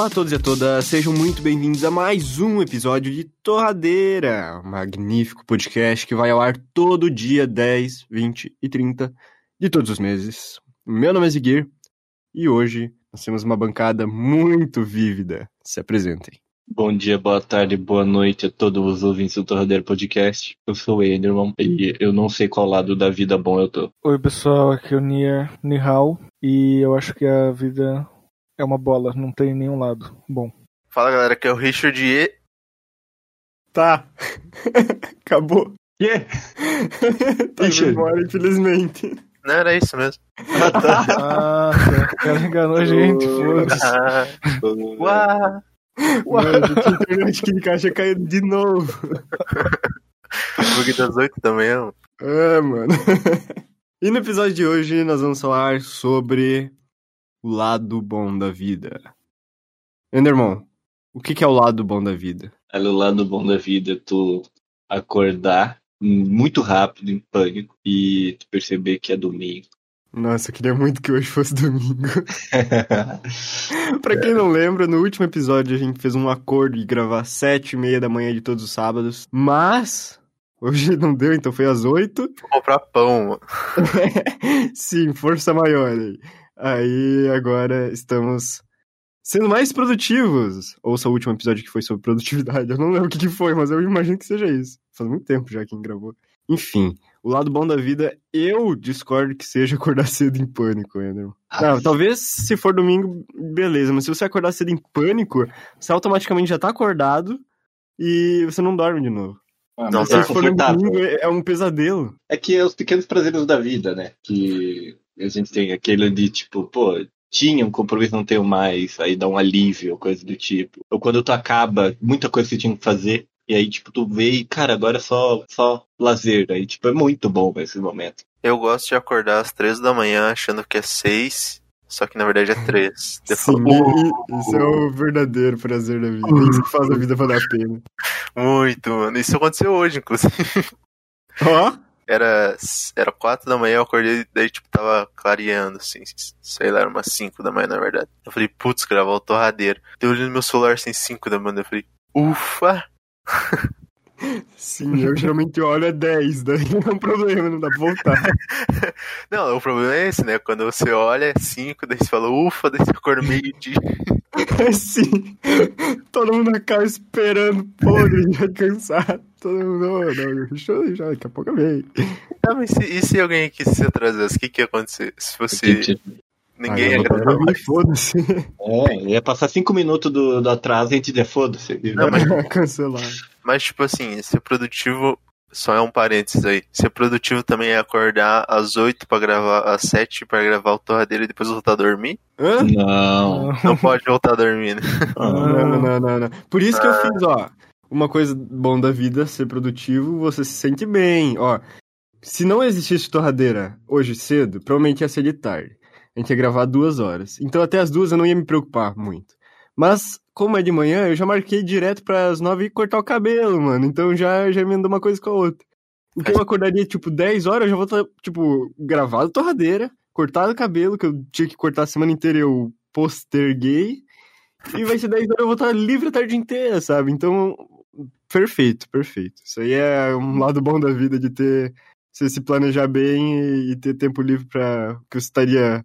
Olá a todos e a todas, sejam muito bem-vindos a mais um episódio de Torradeira, um magnífico podcast que vai ao ar todo dia 10, 20 e 30 de todos os meses. Meu nome é Ziguir e hoje nós temos uma bancada muito vívida. Se apresentem. Bom dia, boa tarde, boa noite a todos os ouvintes do Torradeiro Podcast. Eu sou o Enderman e eu não sei qual lado da vida bom eu tô. Oi pessoal, aqui é o Nier Nihal e eu acho que a vida é uma bola, não tem nenhum lado bom. Fala galera, aqui é o Richard E. Tá. Acabou. Yeah. tá Richard. embora, infelizmente. Não era isso mesmo. Ah, tá. Ah, o cara enganou a gente, foda-se. Uá. Mano, a internet que encaixa caindo de novo. Bug das oito também, ó. É, mano. E no episódio de hoje nós vamos falar sobre o lado bom da vida. Enderman, o que que é o lado bom da vida? Olha, o lado bom da vida é tu acordar muito rápido, em pânico, e tu perceber que é domingo. Nossa, eu queria muito que hoje fosse domingo. pra quem não lembra, no último episódio a gente fez um acordo de gravar às sete e meia da manhã de todos os sábados, mas hoje não deu, então foi às oito. Vou comprar pão. Sim, força maior aí. Aí agora estamos sendo mais produtivos. Ouça o último episódio que foi sobre produtividade. Eu não lembro o que, que foi, mas eu imagino que seja isso. Faz muito tempo já quem gravou. Enfim, o lado bom da vida, eu discordo que seja acordar cedo em pânico, Andrew. Não, talvez se for domingo, beleza, mas se você acordar cedo em pânico, você automaticamente já tá acordado e você não dorme de novo. Ah, Não, Se é for domingo, é é um pesadelo. É que é os pequenos prazeres da vida, né? Que a gente tem aquele de tipo, pô, tinha um compromisso, não tenho mais, aí dá um alívio, coisa do tipo. Ou quando tu acaba, muita coisa que tu tinha que fazer, e aí, tipo, tu vê e, cara, agora é só, só lazer. Aí, tipo, é muito bom esse momento. Eu gosto de acordar às três da manhã achando que é seis, só que na verdade é três. Sim, isso é o verdadeiro prazer da vida. É isso que faz a vida valer a pena. Muito, mano. Isso aconteceu hoje, inclusive. Ó, Era, era quatro da manhã, eu acordei, daí, tipo, tava clareando, assim, sei lá, era umas cinco da manhã, na verdade. Eu falei, putz, gravar o torradeiro. Deu olhando no meu celular, assim, cinco da manhã, eu falei, ufa! sim, eu geralmente olho é 10, daí não é um problema, não dá pra voltar. Não, o problema é esse, né? Quando você olha, é cinco, daí você fala, ufa, daí você acorda meio-dia. Sim, todo mundo na casa esperando, podre, já cansado. Todo mundo, não, não, deixa eu já, daqui a pouco eu venho. Ah, mas se, e se alguém aqui se atrasasse, o que que ia acontecer? Se fosse. Ninguém Ah, ia gravar Foda-se. É, ia passar cinco minutos do, do atraso e a gente dizer, foda-se. Não, mas- Cancelar. Mas, tipo assim, ser produtivo. Só é um parênteses aí. Ser produtivo também é acordar às 8 pra gravar, às 7 pra gravar o torradeiro e depois voltar a dormir? Hã? Não. Não pode voltar a dormir, né? Não, não, não, não. Por isso que eu fiz, ó. Uma coisa bom da vida, ser produtivo, você se sente bem. Ó, se não existisse torradeira hoje cedo, provavelmente ia ser de tarde. A gente ia gravar duas horas. Então até as duas eu não ia me preocupar muito. Mas, como é de manhã, eu já marquei direto para as nove e cortar o cabelo, mano. Então já, já emendou uma coisa com a outra. Então eu acordaria, tipo, 10 horas, eu já vou estar, tipo, gravado torradeira, cortado o cabelo, que eu tinha que cortar a semana inteira eu posterguei. E vai ser 10 horas, eu vou estar livre a tarde inteira, sabe? Então, perfeito, perfeito. Isso aí é um lado bom da vida de ter. Você se planejar bem e, e ter tempo livre pra. que você estaria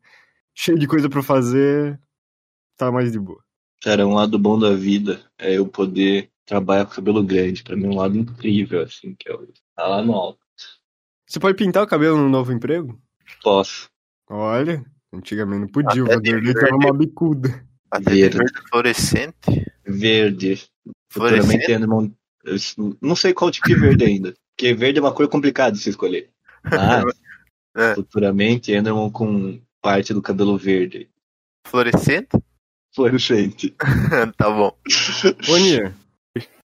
cheio de coisa pra fazer, tá mais de boa. Cara, um lado bom da vida é eu poder trabalhar com cabelo grande. Pra mim é um lado incrível, assim, que é o- tá lá no alto. Você pode pintar o cabelo no novo emprego? Posso. Olha, antigamente não podia, o Vanderlei tava uma bicuda. Até Verde. verde fluorescente. Verde. Fluorescente? Futuramente Enderman. eu Não sei qual tipo de verde ainda. Porque verde é uma cor complicada de se escolher. Mas, É. futuramente Enderman com parte do cabelo verde. Fluorescente? Fluorescente. tá bom. Nier,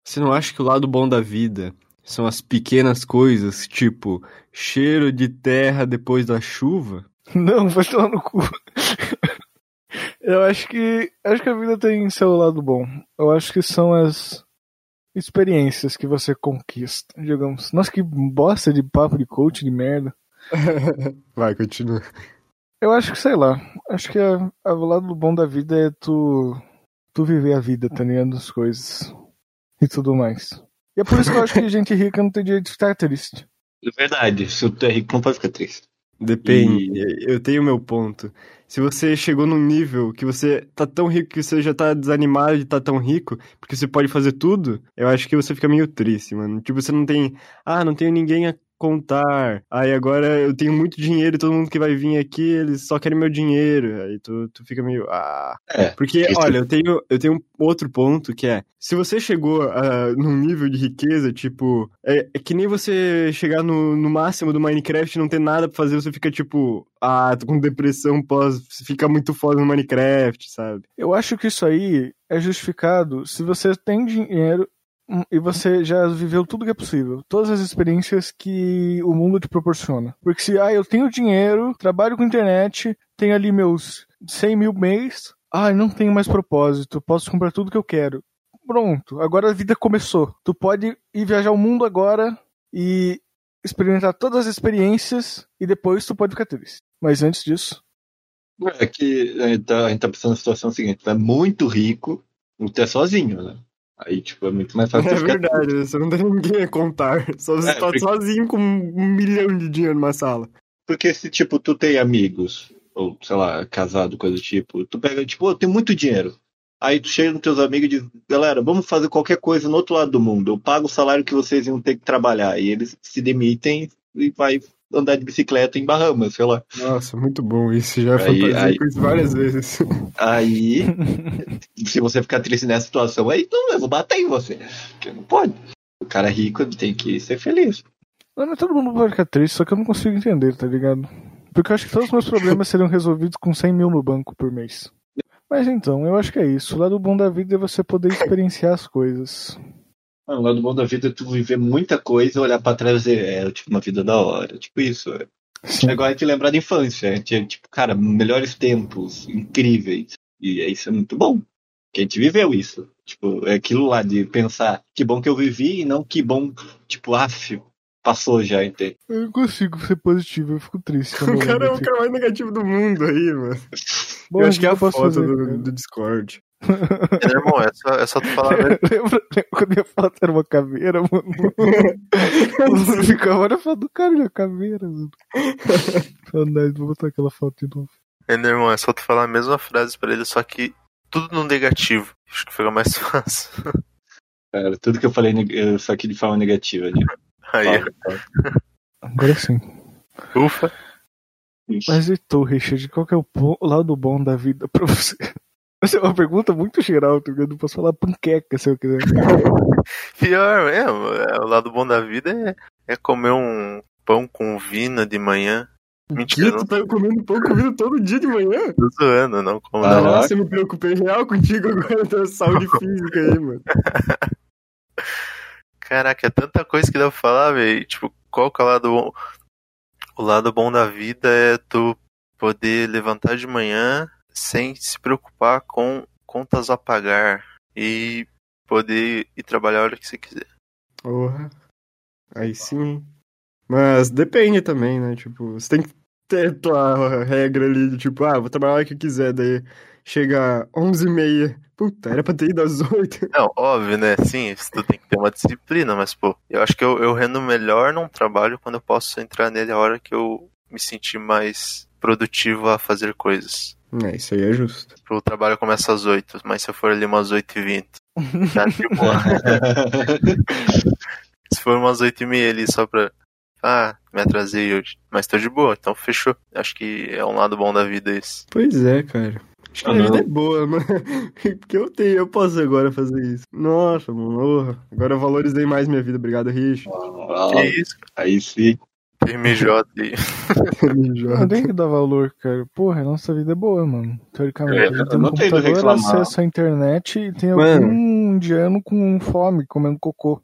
você não acha que o lado bom da vida são as pequenas coisas, tipo cheiro de terra depois da chuva? Não, vai tomar no cu. Eu acho que acho que a vida tem seu lado bom. Eu acho que são as experiências que você conquista, digamos. Nossa, que bosta de papo de coach de merda. Vai, continua. Eu acho que, sei lá, acho que a, a- o lado bom da vida é tu tu viver a vida, tá ligado? As coisas. E tudo mais. E é por isso que eu acho que gente rica não tem direito de ficar triste. É verdade, se tu é rico, não pode ficar triste. Depende. Eu tenho meu ponto. Se você chegou num nível que você tá tão rico que você já tá desanimado de estar tá tão rico, porque você pode fazer tudo, eu acho que você fica meio triste, mano. Tipo, você não tem. Ah, não tenho ninguém a contar. Aí agora eu tenho muito dinheiro e todo mundo que vai vir aqui, eles só querem meu dinheiro. Aí tu, tu fica meio. Ah. É, Porque, isso- olha, eu tenho, eu tenho um outro ponto que é: se você chegou ah, num nível de riqueza, tipo, é, é que nem você chegar no, no máximo do Minecraft e não ter nada pra fazer, você fica tipo, ah, tô com depressão pós, fica muito foda no Minecraft, sabe? Eu acho que isso aí é justificado se você tem dinheiro e você já viveu tudo que é possível. Todas as experiências que o mundo te proporciona. Porque se, ah, eu tenho dinheiro, trabalho com internet, tenho ali meus 100 mil mês, ah, não tenho mais propósito, posso comprar tudo que eu quero. Pronto, agora a vida começou. Tu pode ir viajar o mundo agora e experimentar todas as experiências e depois tu pode ficar triste. Mas antes disso, É que a gente tá, a gente tá pensando na situação seguinte, tu é muito rico, tu é sozinho, né? Aí, tipo, é muito mais fácil É verdade, você não tem ninguém a contar. Só você É, tá porque- sozinho com um milhão de dinheiro numa sala. Porque se, tipo, tu tem amigos, ou, sei lá, casado, coisa do tipo, tu pega, tipo, "Ô, eu tenho muito dinheiro. Aí tu chega nos teus amigos e diz, galera, vamos fazer qualquer coisa no outro lado do mundo. Eu pago o salário que vocês iam ter que trabalhar. E eles se demitem e vai andar de bicicleta em Bahamas, sei lá. Nossa, muito bom isso. Já Aí- aí- com isso várias vezes. Aí, se você ficar triste nessa situação, aí não, eu vou bater em você. Porque não pode. O cara rico ele tem que ser feliz. Não, não, todo mundo pode ficar triste, só que eu não consigo entender, tá ligado? Porque eu acho que todos os meus problemas seriam resolvidos com 100 mil no banco por mês. Mas então, eu acho que é isso. O lado bom da vida é você poder experienciar as coisas. Ah, O lado bom da vida é tu viver muita coisa, olhar pra trás e dizer, é, tive uma vida da hora. Tipo isso. É. Sim. Agora a gente lembrar da infância. A gente, tipo, cara, melhores tempos, incríveis. E isso é muito bom. Que a gente viveu isso. Tipo, é aquilo lá de pensar que bom que eu vivi e não que bom, tipo, af, passou já, entende? Eu não consigo ser positivo, eu fico triste. O eu cara é o cara mais negativo do mundo aí, mano. Bom, eu acho que é a foto fazer, do, do Discord. Meu irmão, é só, é só tu falar mesmo. Lembra, lembra quando minha foto era uma caveira, mano? Mundo ficava, olha a foto do cara, uma caveira, mano. Saudade, vou botar aquela foto de novo. É, meu irmão, é só tu falar a mesma frase pra ele, só que tudo no negativo. Acho que fica mais fácil. Cara, tudo que eu falei, eu- só que de forma negativa. Né? Aí, Agora sim. ufa. Mas e tu, Richard, qual que é o lado bom da vida pra você? Essa é uma pergunta muito geral, tá ligado? Eu posso falar panqueca se eu quiser. Pior mesmo, é, o lado bom da vida é, é comer um pão com vina de manhã. Mentira, Que não tu tá comendo pão comido todo dia de manhã? tô zoando, não como Ah, não. Nossa, eu me preocupei real contigo agora da saúde física aí, mano. Caraca, é tanta coisa que dá pra falar, velho. Tipo, qual que é o lado bom? O lado bom da vida é tu poder levantar de manhã sem se preocupar com contas a pagar e poder ir trabalhar a hora que você quiser. Porra. Aí sim. Mas depende também, né? Tipo, você tem que ter tua regra ali de tipo, ah, vou trabalhar a hora que eu quiser, daí chega 11h30. Puta, era pra ter ido às 8. Não, óbvio, né? Sim, tu tem que ter uma disciplina, mas, pô, eu acho que eu, eu rendo melhor num trabalho quando eu posso entrar nele a hora que eu me sentir mais produtivo a fazer coisas. É, isso aí é justo. O trabalho começa às 8, mas se eu for ali umas 8h20, tá de boa. Se for umas 8 e meia ali só pra. Ah, me atrasei hoje. Mas tô de boa, então fechou. Acho que é um lado bom da vida esse. Pois é, cara. Acho que Ah, a vida não. é boa, mano. Porque eu tenho, eu posso agora fazer isso. Nossa, mano. porra. Agora eu valorizei mais minha vida. Obrigado, Rich. Ah, Que isso, aí sim. TMJ aí. Não tem que dar valor, cara. Porra, a nossa vida é boa, mano. Teoricamente, É, a gente eu tem um não tenho do computador, acesso à internet e tem Mano. algum indiano com fome, comendo cocô.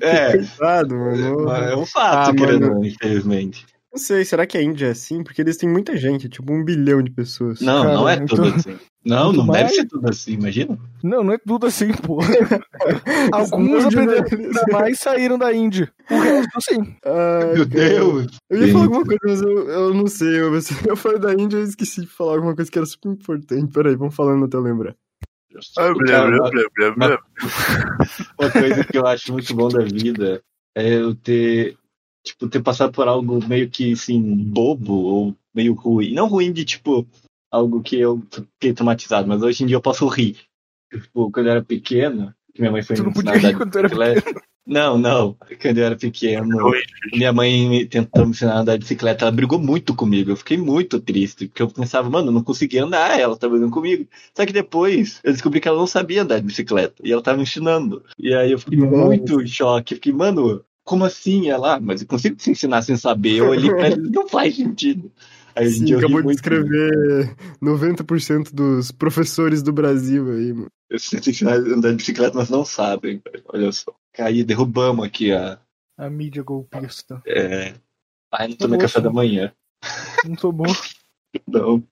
É, mano. é um fato, Ah, querendo, mano. infelizmente. Não sei, será que a Índia é assim? Porque eles têm muita gente, tipo um bilhão de pessoas. Não, Cara, não é então- tudo assim. Não, não deve ser tudo assim, imagina. Não, não é tudo assim, porra. Alguns aprenderam de- ainda mais saíram da Índia. O resto, sim. Ai, Meu cara. Deus. Eu ia falar alguma coisa, mas eu, eu não sei. Eu, eu falei da Índia e eu esqueci de falar alguma coisa que era super importante. Peraí, vamos falando até eu lembrar. Ah, cara-. Uma coisa que eu acho muito bom da vida é eu ter, tipo, ter passado por algo meio que, assim, bobo ou meio ruim. Não ruim de, tipo, algo que eu fiquei traumatizado, mas hoje em dia eu posso rir. Tipo, quando eu era pequeno, que minha mãe foi Tu me não ensinar podia a rir andar quando tu era de bicicleta. Não, não. Quando eu era pequeno, minha mãe me tentou me ensinar a andar de bicicleta. Ela brigou muito comigo. Eu fiquei muito triste, porque eu pensava, mano, eu não conseguia andar. Ela tava brigando comigo. Só que depois eu descobri que ela não sabia andar de bicicleta. E ela tava me ensinando. E aí eu fiquei Nossa. muito em choque. Fiquei, mano, como assim? Ela, ah, mas eu consigo te ensinar sem saber. Eu olhei pra ela, não faz sentido. Aí Sim, dia eu ri acabou de muito. escrever 90% dos professores do Brasil aí, mano. Eu sei ensinar a andar de bicicleta, mas não sabem. Olha só. Caí, derrubamos aqui a. A mídia golpista. É... Ai, não tomei café da manhã. Não tomou. Não.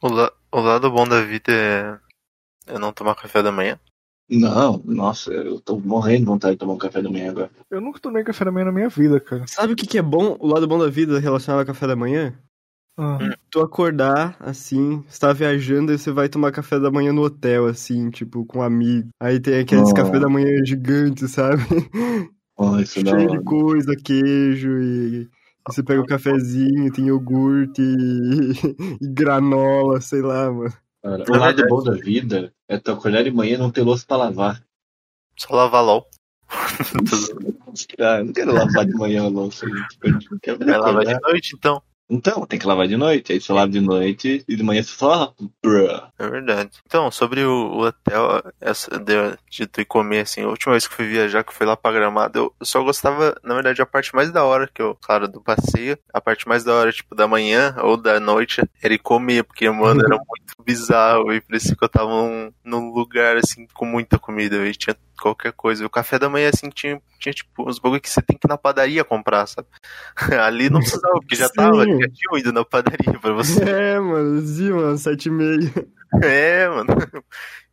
O, la- o lado bom da vida é eu não tomar café da manhã. Não, nossa, eu tô morrendo de vontade de tomar um café da manhã agora. Eu nunca tomei café da manhã na minha vida, cara. Sabe o que, que é bom, o lado bom da vida relacionado ao café da manhã? Ah, Tu acordar, assim, você tá viajando e você vai tomar café da manhã no hotel, assim, tipo, com um amigo. Aí tem aqueles Oh. café da manhã gigantes, sabe? Oh, Cheio de coisa, queijo e... e Você pega o cafezinho, tem iogurte e, e granola, sei lá, mano. Cara, o lado bom da vida é tu acordar de manhã e não ter louça pra lavar. Só lavar LOL. Ah, eu não quero lavar de manhã a louça. gente. Eu quero Vai lavar de noite, então. Então, tem que lavar de noite. Aí você lava de noite e de manhã você só. Bruh. É verdade. Então, sobre o, hotel, essa de, de tu ir comer, assim, a última vez que fui viajar, que fui lá pra Gramado, eu só gostava, na verdade, a parte mais da hora, que eu, claro, do passeio, a parte mais da hora, tipo, da manhã ou da noite, era ir comer, porque, mano, era muito bizarro, e parecia que eu tava num, num lugar, assim, com muita comida, e tinha qualquer coisa. O café da manhã, assim, tinha, tinha tipo, uns bagulho que você tem que ir na padaria comprar, sabe? Ali não precisava, porque já Sim. tava, já tinha ido na padaria pra você. É, mano, sim, mano, sete e meia. É, mano.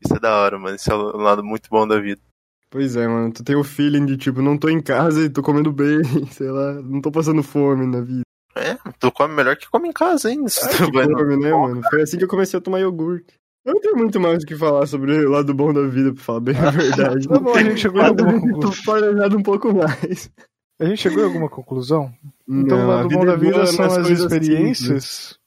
Isso é da hora, mano. Isso é um lado muito bom da vida. Pois é, mano, tu tem o feeling de, tipo, não tô em casa e tô comendo bem, sei lá, não tô passando fome na vida. É, tu come melhor que come em casa. Se Ah, que no- come, né, mano? Foi assim que eu comecei a tomar iogurte. Eu não tenho muito mais o que falar sobre o lado bom da vida, pra falar bem a verdade. Tá bom, a gente chegou em alguma conclusão. Um pouco mais. A gente chegou em alguma conclusão? Então, Não, o a lado bom da é vida boa são as coisas experiências.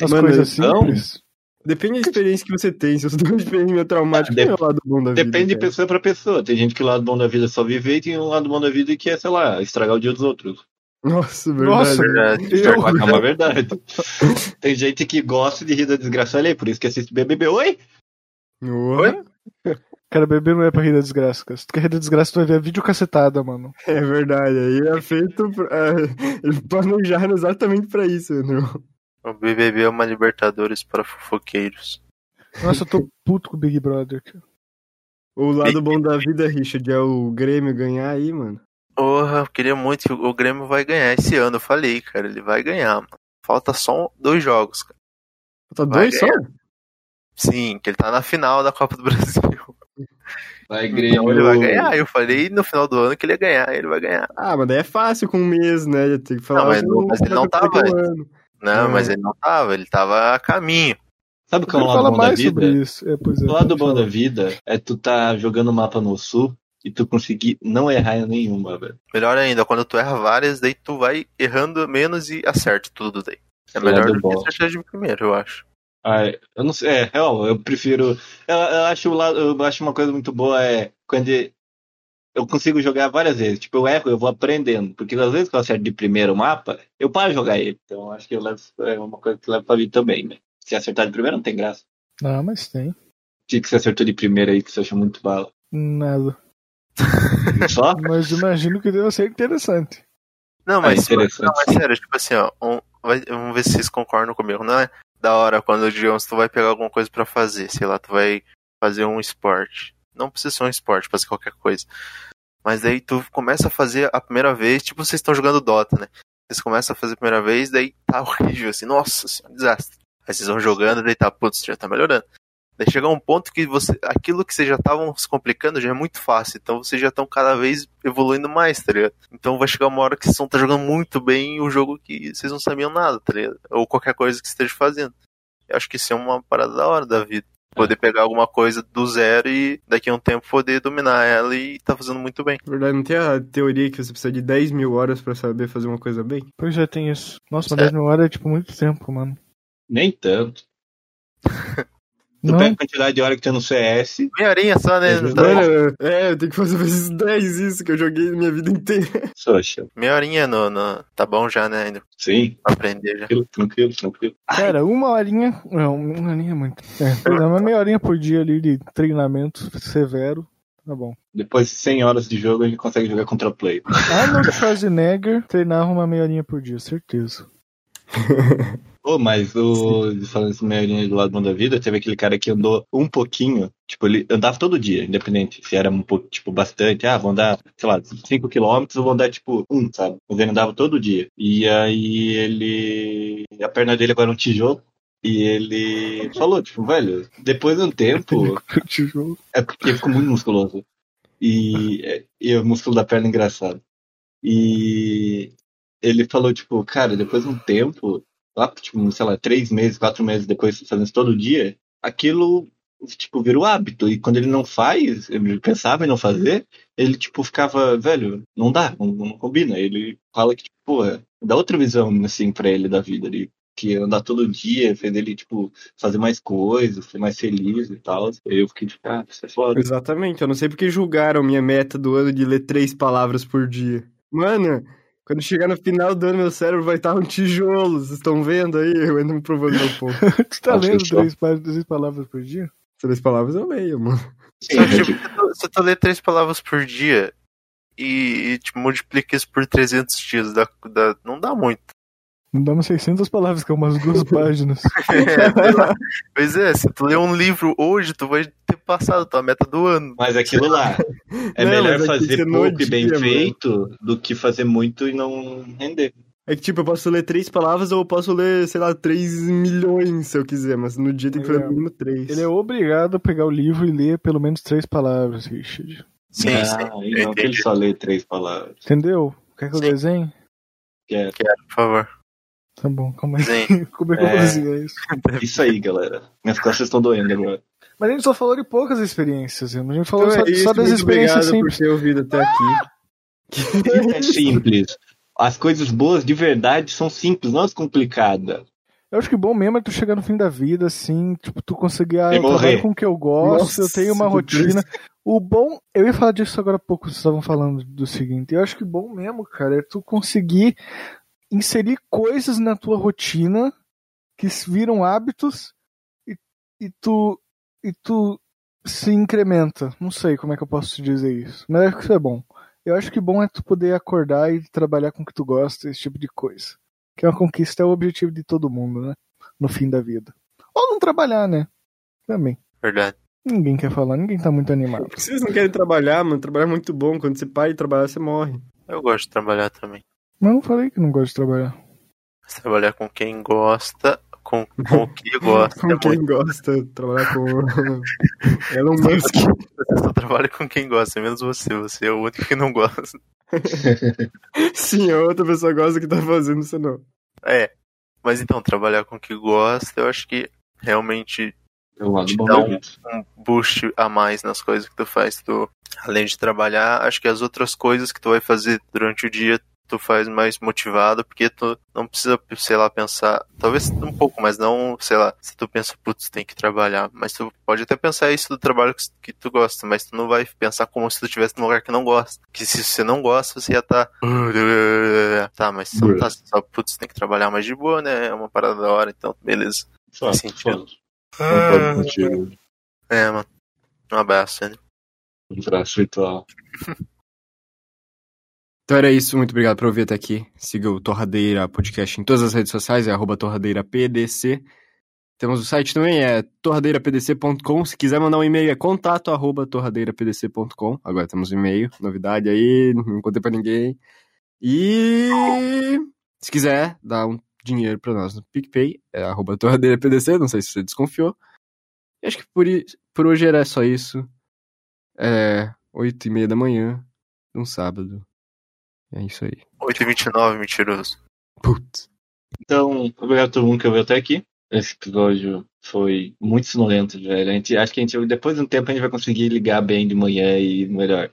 As Mano, coisas então, simples. Depende da experiência que você tem. Se você tem uma experiência traumática, Dep- não é o lado bom da vida. Depende de cara. pessoa pra pessoa. Tem gente que o lado bom da vida é só viver e tem um lado bom da vida que é, sei lá, estragar o dia dos outros. Nossa, verdade. Nossa, Verdade. eu, É uma verdade. Tem gente que gosta de rir da desgraça ali, por isso que assiste BBB. Oi? Oi? Cara, beber não é pra rir da desgraça, cara. Se tu quer rir da desgraça, tu vai ver a videocacetada, mano. É verdade. Aí é feito. Pra... É, eles planejaram exatamente pra isso, Andrew. O BBB é uma Libertadores para fofoqueiros. Nossa, eu tô puto com o Big Brother, cara. O lado bom da vida, Richard, é o Grêmio ganhar aí, mano. Porra, eu queria muito que o o Grêmio vai ganhar esse ano. Eu falei, cara, ele vai ganhar, mano. Falta só dois jogos, cara. Vai dois só? Sim, que ele tá na final da Copa do Brasil. Vai, Então ele vai ganhar. Eu falei no final do ano que ele ia ganhar, ele vai ganhar. Ah, mas daí é fácil com um mês, né? Tem que falar. Não, mas com- não- mas ele não tava. Não, É. mas ele não tava, ele tava a caminho. Sabe o que é Eu o quero lado bom da mais sobre vida? isso. É, é, O lado bom da vida é tu tá jogando mapa no sul e tu conseguir não errar em nenhuma, velho. Melhor ainda, quando tu erra várias, daí tu vai errando menos e acerta tudo daí. É melhor do que acertar de primeiro, eu acho. Ai, eu não sei, é, real, eu prefiro. Eu, eu acho o lado, eu acho uma coisa muito boa é quando eu consigo jogar várias vezes. Tipo, eu erro, eu vou aprendendo. Porque às vezes que eu acerto de primeiro o mapa, eu paro de jogar ele. Então acho que eu levo, é uma coisa que eu levo pra vida também, né? Se acertar de primeiro, não tem graça. Ah, mas tem. O que que você acertou de primeiro aí que você achou muito bala? Nada. Só? Mas imagino que deva ser interessante. Não, mas, interessante. não, mas sério, tipo assim, ó, um- vai- vamos ver se vocês concordam comigo. Não é da hora quando, digamos, tu vai pegar alguma coisa pra fazer, sei lá, tu vai fazer um esporte. Não precisa ser um esporte, ser qualquer coisa. Mas daí tu começa a fazer a primeira vez, tipo vocês estão jogando Dota, né? Vocês começam a fazer a primeira vez, daí tá horrível, assim, nossa senhora, desastre. Aí vocês vão jogando, daí tá, putz, já tá melhorando. Daí chega um ponto que você, aquilo que vocês já estavam se complicando já é muito fácil, então vocês já estão cada vez evoluindo mais, tá ligado? Então vai chegar uma hora que vocês vão estar jogando muito bem o jogo que vocês não sabiam nada, tá ligado? Ou qualquer coisa que esteja fazendo. Eu acho que isso é uma parada da hora da vida. poder pegar alguma coisa do zero e daqui a um tempo poder dominar ela e tá fazendo muito bem. Na verdade, não tem a teoria que você precisa de 10 mil horas pra saber fazer uma coisa bem? Pois já tem isso. Nossa, mas É. 10 mil horas é tipo muito tempo, mano. Nem tanto. Tu Não, pega a quantidade de hora que tem no CS. Meia horinha só, né? Uhum. Tá- Mano, é, eu tenho que fazer vezes 10 isso que eu joguei minha vida inteira. Soxa. Meia horinha no, no- Tá bom já, né? Ainda Sim, pra aprender já. tranquilo, tranquilo, tranquilo. cara, uma horinha. Não, uma horinha é muito. É, uma meia horinha por dia ali de treinamento severo. Tá bom. Depois de 100 horas de jogo, a gente consegue jogar contra play. Arnold Schwarzenegger treinava uma meia horinha por dia, certeza. Pô, mas o. Falando isso meio do lado bom da vida, teve aquele cara que andou um pouquinho. Tipo, ele andava todo dia, independente se era um pouco, tipo, bastante. Ah, vou andar, sei lá, 5 quilômetros, ou vou andar, tipo, um, sabe? Mas ele andava todo dia. E aí ele. A perna dele agora é um tijolo. E ele falou, tipo, velho, depois de um tempo. É porque ele ficou muito musculoso. E, e o músculo da perna é engraçado. E ele falou, tipo, cara, depois de um tempo, lá, tipo, sei lá, três meses, quatro meses depois fazendo isso todo dia, aquilo, tipo, virou hábito. E quando ele não faz, ele pensava em não fazer, ele, tipo, ficava, velho, não dá, não, não combina. Ele fala que, tipo, pô, dá outra visão, assim, pra ele da vida ali. Que andar todo dia fez ele, tipo, fazer mais coisas, ser mais feliz e tal. Eu fiquei, tipo, ah, isso é foda. Exatamente, eu não sei porque julgaram minha meta do ano de ler três palavras por dia. Mano, quando chegar no final do ano, meu cérebro vai estar um tijolo. Vocês estão vendo aí? Eu ainda me provando meu ponto. tu tá Acho lendo três, três palavras por dia? Três palavras eu leio, mano. Sim, Só é tipo, se tu- lê três palavras por dia e, e tipo, multiplica isso por 300 dias, dá, dá- não dá muito. Não dá umas 600 palavras, que é umas duas páginas. pois é, se tu ler um livro hoje, tu vai passado tua meta do ano. Mas aquilo lá, é Não, melhor é fazer não pouco e bem mano. feito do que fazer muito e não render. É que, tipo, eu posso ler três palavras ou eu posso ler, sei lá, três milhões se eu quiser, mas no dia tem que ler no mínimo três. Ele é obrigado a pegar o livro e ler pelo menos três palavras, Richard. Sim, ah, sim. não que ele só lê três palavras. Entendeu? Quer que eu Sim. desenhe? Que é Por favor. Tá bom, calma aí. Sim. Como é que eu É. fazia isso? isso aí, galera. Minhas costas estão doendo agora. Mas a gente só falou de poucas experiências. A gente falou Então só, é isso, só das muito experiências obrigado por simples. ter ouvido até aqui. É simples. As coisas boas de verdade são simples, não as complicadas. Eu acho que bom mesmo é tu chegar no fim da vida, assim, tipo, tu conseguir, ah, eu trabalho com o que eu gosto, Nossa, eu tenho uma rotina. O bom, eu ia falar disso agora há pouco, vocês estavam falando do seguinte, eu acho que bom mesmo, cara, é tu conseguir inserir coisas na tua rotina que se viram hábitos e, e tu e tu se incrementa. Não sei como é que eu posso te dizer isso, mas acho que isso é bom. Eu acho que bom é tu poder acordar e trabalhar com o que tu gosta, esse tipo de coisa. Que é uma conquista, é o objetivo de todo mundo, né? No fim da vida. Ou não trabalhar, né? Também. Verdade. Ninguém quer falar, ninguém tá muito animado. Por que vocês não querem trabalhar, mano? Trabalhar é muito bom. Quando você para de trabalhar, você morre. Eu gosto de trabalhar também. Mas eu não falei que não gosto de trabalhar. Mas trabalhar com quem gosta, com, com o que gosta. Com é quem muito... gosta, trabalhar com Elon Musk. Você só trabalha com quem gosta, menos você. Você é o único que não gosta. Sim, a outra pessoa gosta que tá fazendo isso não. É. Mas então, trabalhar com o que gosta, eu acho que realmente É Te dá um- um boost a mais nas coisas que tu faz. Tu, além de trabalhar, acho que as outras coisas que tu vai fazer durante o dia, tu faz mais motivado, porque tu não precisa, sei lá, pensar, talvez um pouco, mas não, sei lá, se tu pensa, putz, tem que trabalhar, mas tu pode até pensar isso do trabalho que, que tu gosta, mas tu não vai pensar como se tu estivesse num lugar que não gosta. Que se você não gosta, você ia estar. Tá, mas se não tá só, putz, tem que trabalhar mais de boa, né? É uma parada da hora, então, beleza. Só, Faz sentido. Concordo contigo. É, mano. Um abraço, né? Um braço virtual. Então era isso, muito obrigado por ouvir até aqui. Siga o Torradeira Podcast em todas as redes sociais, é arroba torradeirapdc. Temos o site também, é torradeirapdc.com. Se quiser mandar um e-mail, é contato arroba torradeirapdc.com. Agora temos e-mail, novidade aí, não contei pra ninguém. E se quiser dar um dinheiro pra nós no PicPay, é arroba torradeirapdc, não sei se você desconfiou. E acho que por, por hoje era só isso. É oito e meia da manhã, um sábado. É isso aí. 8h29, mentiroso. Putz. Então, obrigado a todo mundo que ouviu até aqui. Esse episódio foi muito sonolento, velho. A gente, acho que a gente, depois de um tempo a gente vai conseguir ligar bem de manhã e melhor.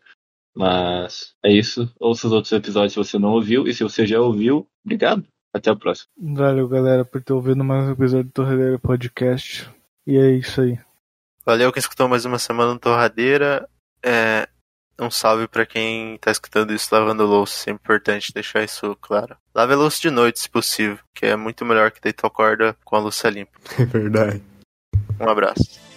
Mas é isso. Ouça os outros episódios se você não ouviu. E se você já ouviu, obrigado. Até o próximo. Valeu, galera, por ter ouvido mais um episódio do Torradeira Podcast. E é isso aí. Valeu quem escutou mais uma semana no Torradeira. É, um salve pra quem tá escutando isso lavando louça. Sempre importante deixar isso claro. Lave a louça de noite, se possível, que é muito melhor que deitar a corda com a louça limpa. É verdade. Um abraço.